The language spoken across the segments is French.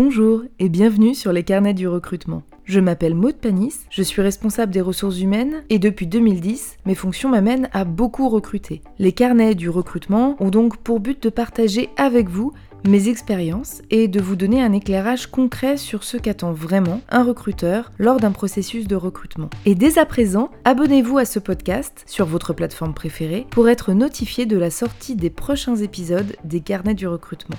Bonjour et bienvenue sur les carnets du recrutement. Je m'appelle Maud Panis, je suis responsable des ressources humaines et depuis 2010, mes fonctions m'amènent à beaucoup recruter. Les carnets du recrutement ont donc pour but de partager avec vous mes expériences et de vous donner un éclairage concret sur ce qu'attend vraiment un recruteur lors d'un processus de recrutement. Et dès à présent, abonnez-vous à ce podcast sur votre plateforme préférée pour être notifié de la sortie des prochains épisodes des carnets du recrutement.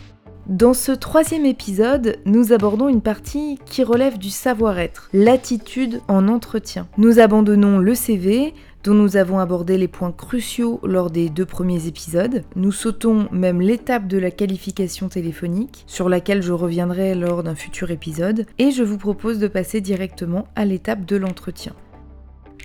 Dans ce troisième épisode, nous abordons une partie qui relève du savoir-être, l'attitude en entretien. Nous abandonnons le CV, dont nous avons abordé les points cruciaux lors des deux premiers épisodes. Nous sautons même l'étape de la qualification téléphonique, sur laquelle je reviendrai lors d'un futur épisode, et je vous propose de passer directement à l'étape de l'entretien.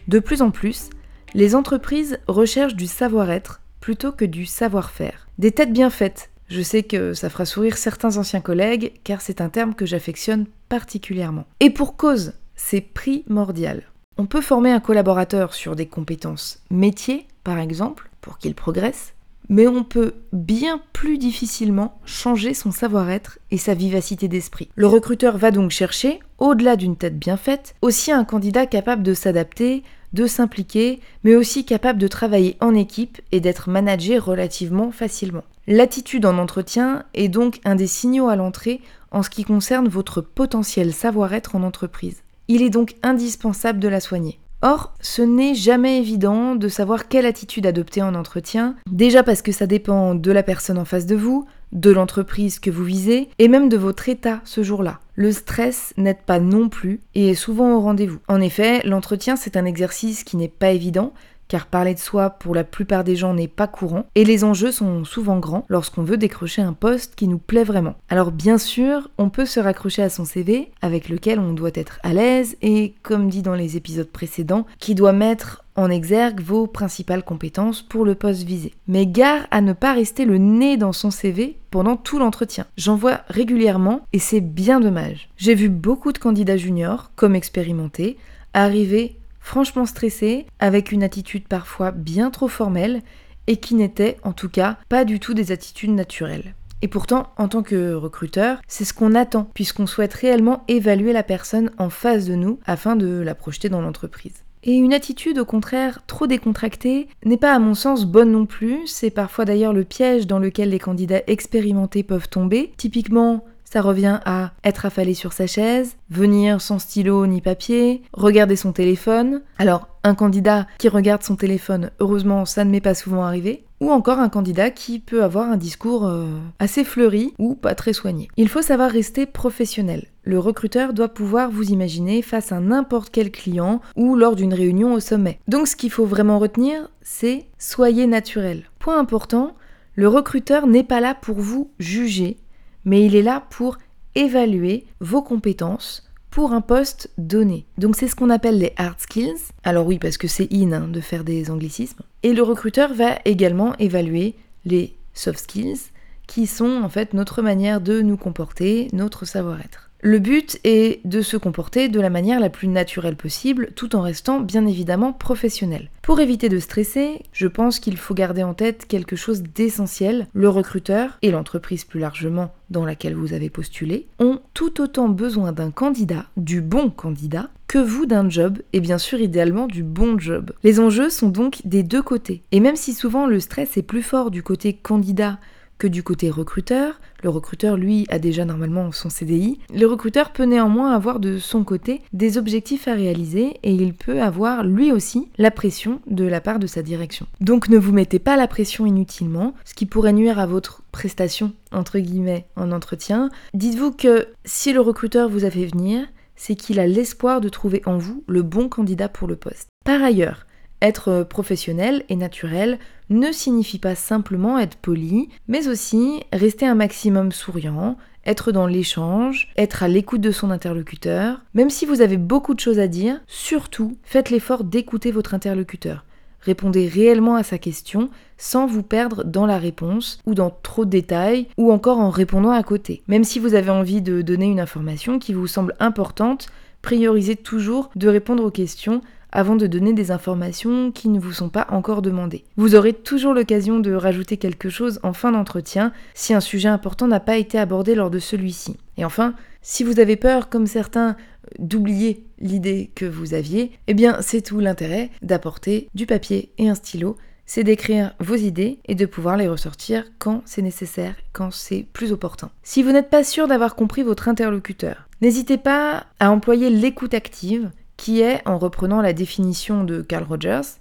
De plus en plus, les entreprises recherchent du savoir-être plutôt que du savoir-faire. Des têtes bien faites, je sais que ça fera sourire certains anciens collègues, car c'est un terme que j'affectionne particulièrement. Et pour cause, c'est primordial. On peut former un collaborateur sur des compétences métiers, par exemple, pour qu'il progresse, mais on peut bien plus difficilement changer son savoir-être et sa vivacité d'esprit. Le recruteur va donc chercher, au-delà d'une tête bien faite, aussi un candidat capable de s'adapter, de s'impliquer, mais aussi capable de travailler en équipe et d'être managé relativement facilement. L'attitude en entretien est donc un des signaux à l'entrée en ce qui concerne votre potentiel savoir-être en entreprise. Il est donc indispensable de la soigner. Or, ce n'est jamais évident de savoir quelle attitude adopter en entretien, déjà parce que ça dépend de la personne en face de vous, de l'entreprise que vous visez, et même de votre état ce jour-là. Le stress n'aide pas non plus et est souvent au rendez-vous. En effet, l'entretien c'est un exercice qui n'est pas évident, car parler de soi pour la plupart des gens n'est pas courant, et les enjeux sont souvent grands lorsqu'on veut décrocher un poste qui nous plaît vraiment. Alors bien sûr, on peut se raccrocher à son CV, avec lequel on doit être à l'aise, et comme dit dans les épisodes précédents, qui doit mettre en exergue vos principales compétences pour le poste visé. Mais gare à ne pas rester le nez dans son CV pendant tout l'entretien. J'en vois régulièrement et c'est bien dommage. J'ai vu beaucoup de candidats juniors, comme expérimentés, arriver franchement stressé, avec une attitude parfois bien trop formelle, et qui n'était en tout cas pas du tout des attitudes naturelles. Et pourtant, en tant que recruteur, c'est ce qu'on attend, puisqu'on souhaite réellement évaluer la personne en face de nous afin de la projeter dans l'entreprise. Et une attitude au contraire trop décontractée n'est pas à mon sens bonne non plus, c'est parfois d'ailleurs le piège dans lequel les candidats expérimentés peuvent tomber. Typiquement, ça revient à être affalé sur sa chaise, venir sans stylo ni papier, regarder son téléphone. Alors, un candidat qui regarde son téléphone, heureusement, ça ne m'est pas souvent arrivé. Ou encore un candidat qui peut avoir un discours euh, assez fleuri ou pas très soigné. Il faut savoir rester professionnel. Le recruteur doit pouvoir vous imaginer face à n'importe quel client ou lors d'une réunion au sommet. Donc ce qu'il faut vraiment retenir, c'est soyez naturel. Point important, le recruteur n'est pas là pour vous juger, mais il est là pour évaluer vos compétences pour un poste donné. Donc c'est ce qu'on appelle les hard skills. Alors oui, parce que c'est in hein, de faire des anglicismes. Et le recruteur va également évaluer les soft skills, qui sont en fait notre manière de nous comporter, notre savoir-être. Le but est de se comporter de la manière la plus naturelle possible tout en restant bien évidemment professionnel. Pour éviter de stresser, je pense qu'il faut garder en tête quelque chose d'essentiel. Le recruteur et l'entreprise plus largement dans laquelle vous avez postulé ont tout autant besoin d'un candidat, du bon candidat, que vous d'un job et bien sûr idéalement du bon job. Les enjeux sont donc des deux côtés. Et même si souvent le stress est plus fort du côté candidat que du côté recruteur. Le recruteur, lui, a déjà normalement son CDI. Le recruteur peut néanmoins avoir de son côté des objectifs à réaliser et il peut avoir lui aussi la pression de la part de sa direction. Donc ne vous mettez pas la pression inutilement, ce qui pourrait nuire à votre prestation, entre guillemets, en entretien. Dites-vous que si le recruteur vous a fait venir, c'est qu'il a l'espoir de trouver en vous le bon candidat pour le poste. Par ailleurs, être professionnel et naturel ne signifie pas simplement être poli, mais aussi rester un maximum souriant, être dans l'échange, être à l'écoute de son interlocuteur. Même si vous avez beaucoup de choses à dire, surtout faites l'effort d'écouter votre interlocuteur. Répondez réellement à sa question sans vous perdre dans la réponse ou dans trop de détails ou encore en répondant à côté. Même si vous avez envie de donner une information qui vous semble importante, priorisez toujours de répondre aux questions avant de donner des informations qui ne vous sont pas encore demandées. Vous aurez toujours l'occasion de rajouter quelque chose en fin d'entretien si un sujet important n'a pas été abordé lors de celui-ci. Et enfin, si vous avez peur, comme certains, d'oublier l'idée que vous aviez, eh bien c'est tout l'intérêt d'apporter du papier et un stylo c'est d'écrire vos idées et de pouvoir les ressortir quand c'est nécessaire, quand c'est plus opportun. Si vous n'êtes pas sûr d'avoir compris votre interlocuteur, n'hésitez pas à employer l'écoute active, qui est, en reprenant la définition de Carl Rogers,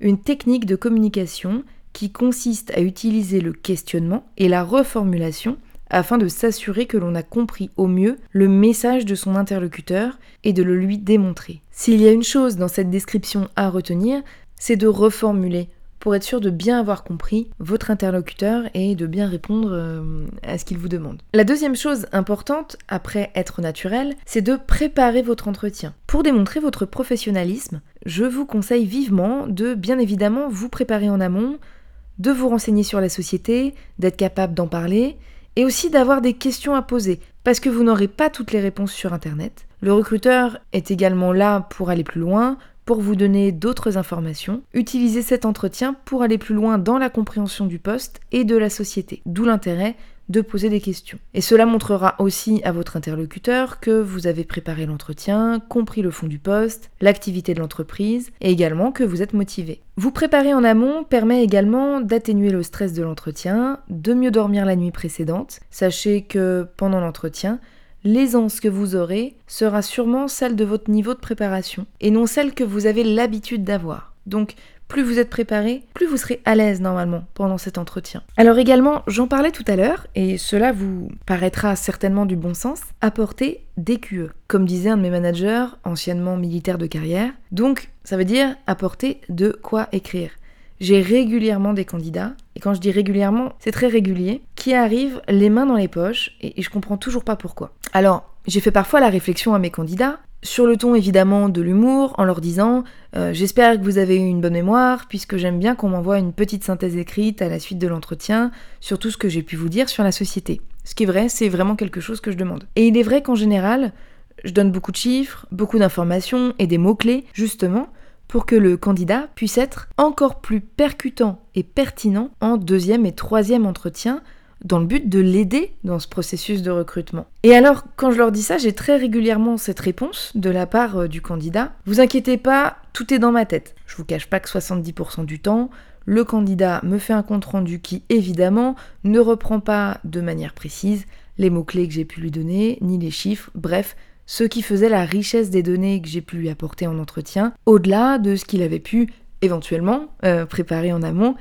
une technique de communication qui consiste à utiliser le questionnement et la reformulation afin de s'assurer que l'on a compris au mieux le message de son interlocuteur et de le lui démontrer. S'il y a une chose dans cette description à retenir, c'est de reformuler pour être sûr de bien avoir compris votre interlocuteur et de bien répondre euh, à ce qu'il vous demande. La deuxième chose importante, après être naturel, c'est de préparer votre entretien. Pour démontrer votre professionnalisme, je vous conseille vivement de bien évidemment vous préparer en amont, de vous renseigner sur la société, d'être capable d'en parler, et aussi d'avoir des questions à poser, parce que vous n'aurez pas toutes les réponses sur Internet. Le recruteur est également là pour aller plus loin, pour vous donner d'autres informations. Utilisez cet entretien pour aller plus loin dans la compréhension du poste et de la société, d'où l'intérêt de poser des questions. Et cela montrera aussi à votre interlocuteur que vous avez préparé l'entretien, compris le fond du poste, l'activité de l'entreprise, et également que vous êtes motivé. Vous préparer en amont permet également d'atténuer le stress de l'entretien, de mieux dormir la nuit précédente. Sachez que pendant l'entretien, l'aisance que vous aurez sera sûrement celle de votre niveau de préparation et non celle que vous avez l'habitude d'avoir. Donc, plus vous êtes préparé, plus vous serez à l'aise normalement pendant cet entretien. Alors également, j'en parlais tout à l'heure, et cela vous paraîtra certainement du bon sens, apporter des QE, comme disait un de mes managers, anciennement militaire de carrière. Donc, ça veut dire apporter de quoi écrire. J'ai régulièrement des candidats, et quand je dis régulièrement, c'est très régulier, qui arrivent les mains dans les poches, et, je comprends toujours pas pourquoi. Alors, j'ai fait parfois la réflexion à mes candidats, sur le ton évidemment de l'humour, en leur disant euh, J'espère que vous avez eu une bonne mémoire, puisque j'aime bien qu'on m'envoie une petite synthèse écrite à la suite de l'entretien sur tout ce que j'ai pu vous dire sur la société. Ce qui est vrai, c'est vraiment quelque chose que je demande. Et il est vrai qu'en général, je donne beaucoup de chiffres, beaucoup d'informations et des mots-clés, justement, pour que le candidat puisse être encore plus percutant et pertinent en deuxième et troisième entretien dans le but de l'aider dans ce processus de recrutement. Et alors, quand je leur dis ça, j'ai très régulièrement cette réponse de la part euh, du candidat. Vous inquiétez pas, tout est dans ma tête. Je vous cache pas que 70% du temps, le candidat me fait un compte rendu qui, évidemment, ne reprend pas de manière précise les mots-clés que j'ai pu lui donner, ni les chiffres, bref, ce qui faisait la richesse des données que j'ai pu lui apporter en entretien, au-delà de ce qu'il avait pu éventuellement euh, préparer en amont,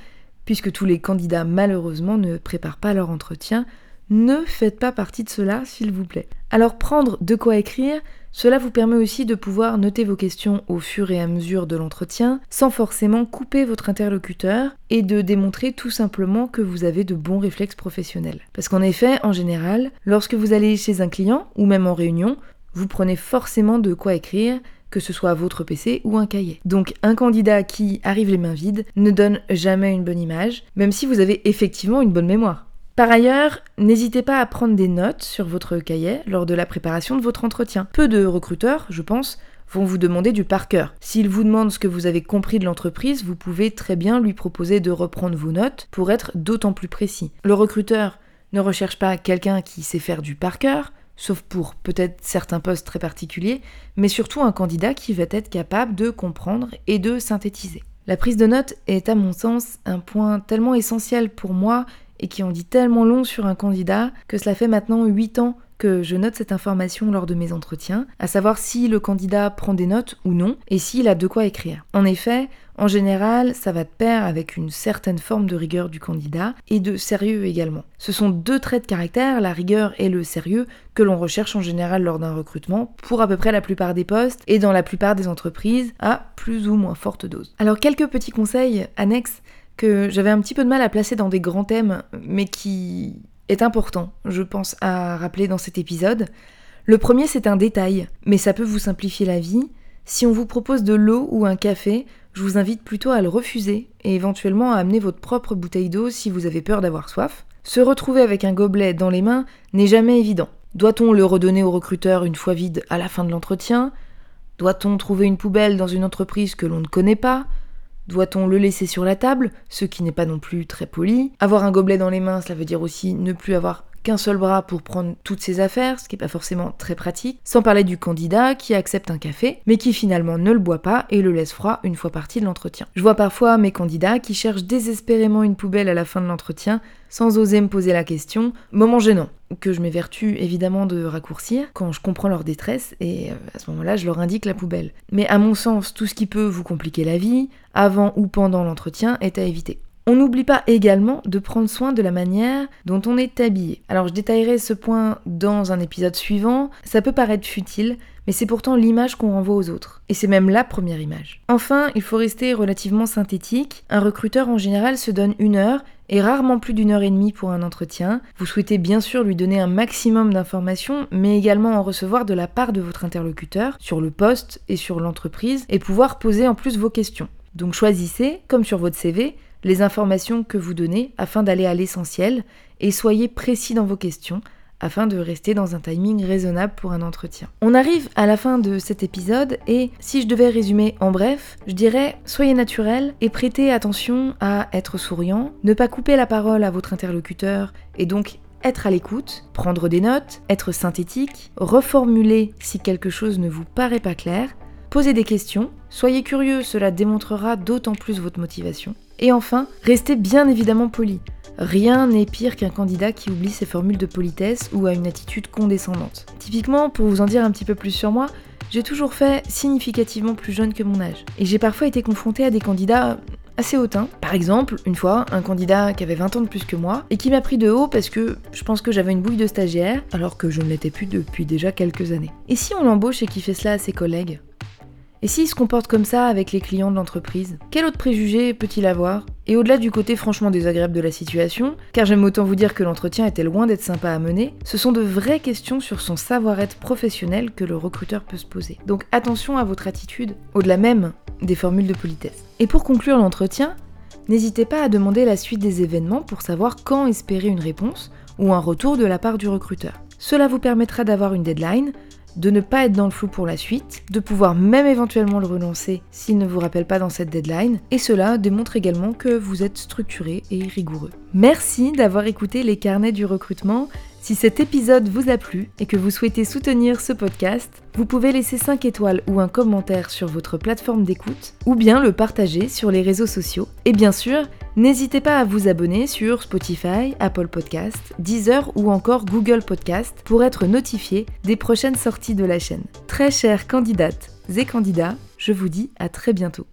puisque tous les candidats malheureusement ne préparent pas leur entretien. Ne faites pas partie de cela, s'il vous plaît. Alors prendre de quoi écrire, cela vous permet aussi de pouvoir noter vos questions au fur et à mesure de l'entretien, sans forcément couper votre interlocuteur, et de démontrer tout simplement que vous avez de bons réflexes professionnels. Parce qu'en effet, en général, lorsque vous allez chez un client, ou même en réunion, vous prenez forcément de quoi écrire, que ce soit votre PC ou un cahier. Donc un candidat qui arrive les mains vides ne donne jamais une bonne image, même si vous avez effectivement une bonne mémoire. Par ailleurs, n'hésitez pas à prendre des notes sur votre cahier lors de la préparation de votre entretien. Peu de recruteurs, je pense, vont vous demander du par cœur. S'il vous demande ce que vous avez compris de l'entreprise, vous pouvez très bien lui proposer de reprendre vos notes pour être d'autant plus précis. Le recruteur ne recherche pas quelqu'un qui sait faire du par cœur, sauf pour peut-être certains postes très particuliers, mais surtout un candidat qui va être capable de comprendre et de synthétiser. La prise de notes est à mon sens un point tellement essentiel pour moi et qui en dit tellement long sur un candidat que cela fait maintenant 8 ans je note cette information lors de mes entretiens, à savoir si le candidat prend des notes ou non et s'il a de quoi écrire. En effet, en général, ça va de pair avec une certaine forme de rigueur du candidat et de sérieux également. Ce sont deux traits de caractère, la rigueur et le sérieux, que l'on recherche en général lors d'un recrutement pour à peu près la plupart des postes et dans la plupart des entreprises à plus ou moins forte dose. Alors quelques petits conseils annexes que j'avais un petit peu de mal à placer dans des grands thèmes, mais qui est important, je pense, à rappeler dans cet épisode. Le premier, c'est un détail, mais ça peut vous simplifier la vie. Si on vous propose de l'eau ou un café, je vous invite plutôt à le refuser et éventuellement à amener votre propre bouteille d'eau si vous avez peur d'avoir soif. Se retrouver avec un gobelet dans les mains n'est jamais évident. Doit-on le redonner au recruteur une fois vide à la fin de l'entretien? Doit-on trouver une poubelle dans une entreprise que l'on ne connaît pas? Doit-on le laisser sur la table, ce qui n'est pas non plus très poli? Avoir un gobelet dans les mains, cela veut dire aussi ne plus avoir qu'un seul bras pour prendre toutes ses affaires, ce qui n'est pas forcément très pratique, sans parler du candidat qui accepte un café, mais qui finalement ne le boit pas et le laisse froid une fois parti de l'entretien. Je vois parfois mes candidats qui cherchent désespérément une poubelle à la fin de l'entretien, sans oser me poser la question, moment gênant, que je m'évertue évidemment de raccourcir quand je comprends leur détresse et euh, à ce moment-là je leur indique la poubelle. Mais à mon sens, tout ce qui peut vous compliquer la vie, avant ou pendant l'entretien, est à éviter. On n'oublie pas également de prendre soin de la manière dont on est habillé. Alors je détaillerai ce point dans un épisode suivant, ça peut paraître futile, mais c'est pourtant l'image qu'on renvoie aux autres. Et c'est même la première image. Enfin, il faut rester relativement synthétique. Un recruteur en général se donne une heure et rarement plus d'une heure et demie pour un entretien. Vous souhaitez bien sûr lui donner un maximum d'informations, mais également en recevoir de la part de votre interlocuteur sur le poste et sur l'entreprise et pouvoir poser en plus vos questions. Donc choisissez, comme sur votre CV, les informations que vous donnez afin d'aller à l'essentiel et soyez précis dans vos questions afin de rester dans un timing raisonnable pour un entretien. On arrive à la fin de cet épisode et si je devais résumer en bref, je dirais soyez naturel et prêtez attention à être souriant, ne pas couper la parole à votre interlocuteur et donc être à l'écoute, prendre des notes, être synthétique, reformuler si quelque chose ne vous paraît pas clair, poser des questions, soyez curieux, cela démontrera d'autant plus votre motivation. Et enfin, restez bien évidemment poli. Rien n'est pire qu'un candidat qui oublie ses formules de politesse ou a une attitude condescendante. Typiquement, pour vous en dire un petit peu plus sur moi, j'ai toujours fait significativement plus jeune que mon âge. Et j'ai parfois été confrontée à des candidats assez hautains. Par exemple, une fois, un candidat qui avait 20 ans de plus que moi et qui m'a pris de haut parce que je pense que j'avais une bouille de stagiaire alors que je ne l'étais plus depuis déjà quelques années. Et si on l'embauche et qu'il fait cela à ses collègues? Et s'il se comporte comme ça avec les clients de l'entreprise, quel autre préjugé peut-il avoir? Et au-delà du côté franchement désagréable de la situation, car j'aime autant vous dire que l'entretien était loin d'être sympa à mener, ce sont de vraies questions sur son savoir-être professionnel que le recruteur peut se poser. Donc attention à votre attitude, au-delà même des formules de politesse. Et pour conclure l'entretien, n'hésitez pas à demander la suite des événements pour savoir quand espérer une réponse ou un retour de la part du recruteur. Cela vous permettra d'avoir une deadline, de ne pas être dans le flou pour la suite, de pouvoir même éventuellement le relancer s'il ne vous rappelle pas dans cette deadline, et cela démontre également que vous êtes structuré et rigoureux. Merci d'avoir écouté les carnets du recrutement. Si cet épisode vous a plu et que vous souhaitez soutenir ce podcast, vous pouvez laisser 5 étoiles ou un commentaire sur votre plateforme d'écoute, ou bien le partager sur les réseaux sociaux. Et bien sûr, N'hésitez pas à vous abonner sur Spotify, Apple Podcast, Deezer ou encore Google Podcast pour être notifié des prochaines sorties de la chaîne. Très chères candidates et candidats, je vous dis à très bientôt.